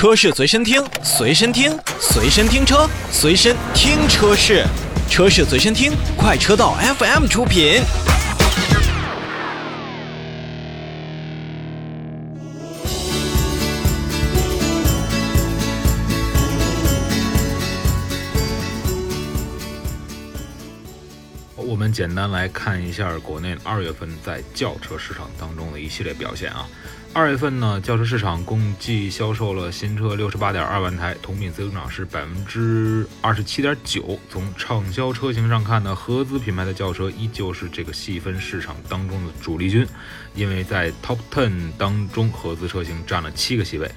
车市随身听，随身听，随身听车，随身听车市，车市随身听，快车道 FM 出品。我们简单来看一下国内二月份在轿车市场当中的一系列表现啊。二月份呢，轿车市场共计销售了新车六十八点二万台，同比增长是百分之二十七点九。从畅销车型上看呢，合资品牌的轿车依旧是这个细分市场当中的主力军，因为在 Top Ten 当中，合资车型占了七个席位。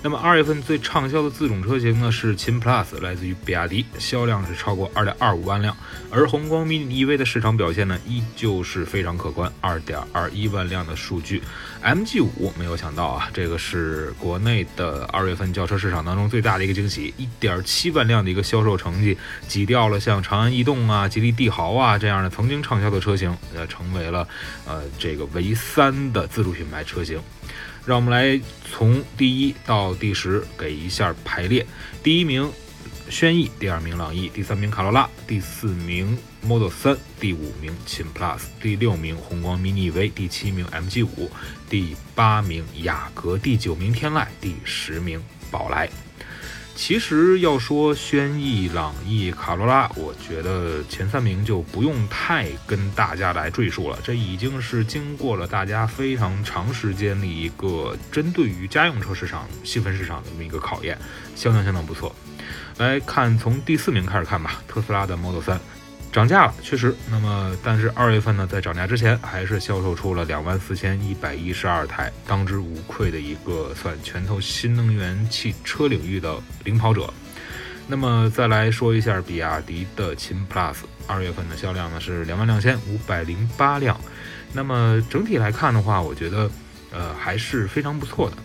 那么二月份最畅销的自主车型呢是秦 Plus，来自于比亚迪，销量是超过二点二五万辆。而红光 mini EV 的市场表现呢，依旧是非常可观，二点二一万辆的数据。MG 五没有想到啊，这个是国内的二月份轿车市场当中最大的一个惊喜，一点七万辆的一个销售成绩，挤掉了像长安逸动啊、吉利帝豪啊这样的曾经畅销的车型，呃，成为了呃这个唯三的自主品牌车型。让我们来从第一到第十给一下排列，第一名。轩逸，第二名朗逸，第三名卡罗拉，第四名 Model 3，第五名秦 Plus，第六名宏光 MINI V 第七名，MG 五第八名雅阁，第九名天籁，第十名宝来。其实要说轩逸、朗逸、卡罗拉，我觉得前三名就不用太跟大家来赘述了，这已经是经过了大家非常长时间的一个针对于家用车市场细分市场的这么一个考验，相当相当不错。来看从第四名开始看吧，特斯拉的 Model 3涨价了，确实。那么，但是二月份呢，在涨价之前，还是销售出了两万四千一百一十二台，当之无愧的一个算拳头新能源汽车领域的领跑者。那么，再来说一下比亚迪的秦 Plus，二月份的销量呢是两万两千五百零八辆。那么整体来看的话，我觉得，呃，还是非常不错的。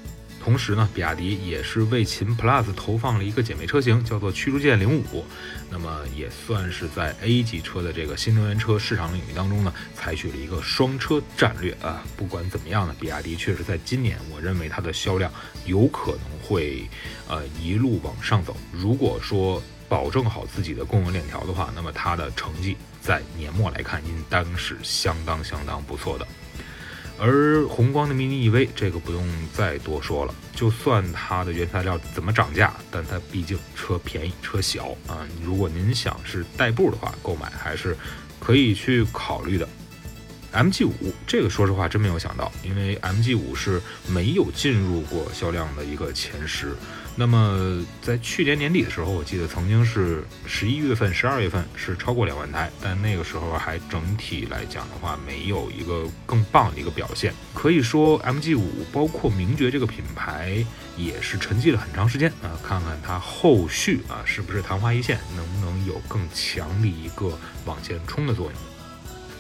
同时呢，比亚迪也是为秦 Plus 投放了一个姐妹车型，叫做驱逐舰零五。那么也算是在 A 级车的这个新能源车市场领域当中呢，采取了一个双车战略啊。不管怎么样呢，比亚迪确实在今年，我认为它的销量有可能会呃一路往上走。如果说保证好自己的供应链条的话，那么它的成绩在年末来看，应当是相当相当不错的。而宏光的 mini EV 这个不用再多说了，就算它的原材料怎么涨价，但它毕竟车便宜车小啊。如果您想是代步的话，购买还是可以去考虑的。MG 五这个说实话真没有想到，因为 MG 五是没有进入过销量的一个前十。那么在去年年底的时候，我记得曾经是十一月份、十二月份是超过两万台，但那个时候还整体来讲的话，没有一个更棒的一个表现。可以说 MG 五包括名爵这个品牌也是沉寂了很长时间啊，看看它后续啊是不是昙花一现，能不能有更强的一个往前冲的作用。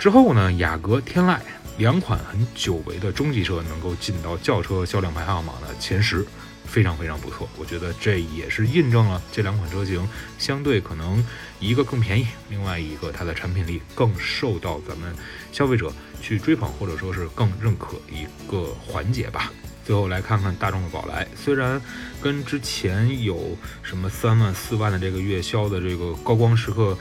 之后呢，雅阁、天籁两款很久违的中级车能够进到轿车销量排行榜的前十，非常非常不错。我觉得这也是印证了这两款车型相对可能一个更便宜，另外一个它的产品力更受到咱们消费者去追捧或者说是更认可一个环节吧。最后来看看大众的宝来，虽然跟之前有什么三万、四万的这个月销的这个高光时刻。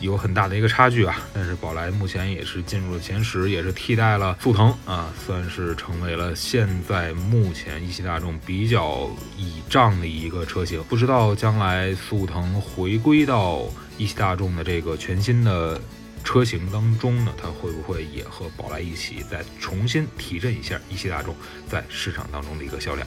有很大的一个差距啊，但是宝来目前也是进入了前十，也是替代了速腾啊，算是成为了现在目前一汽大众比较倚仗的一个车型。不知道将来速腾回归到一汽大众的这个全新的车型当中呢，它会不会也和宝来一起再重新提振一下一汽大众在市场当中的一个销量？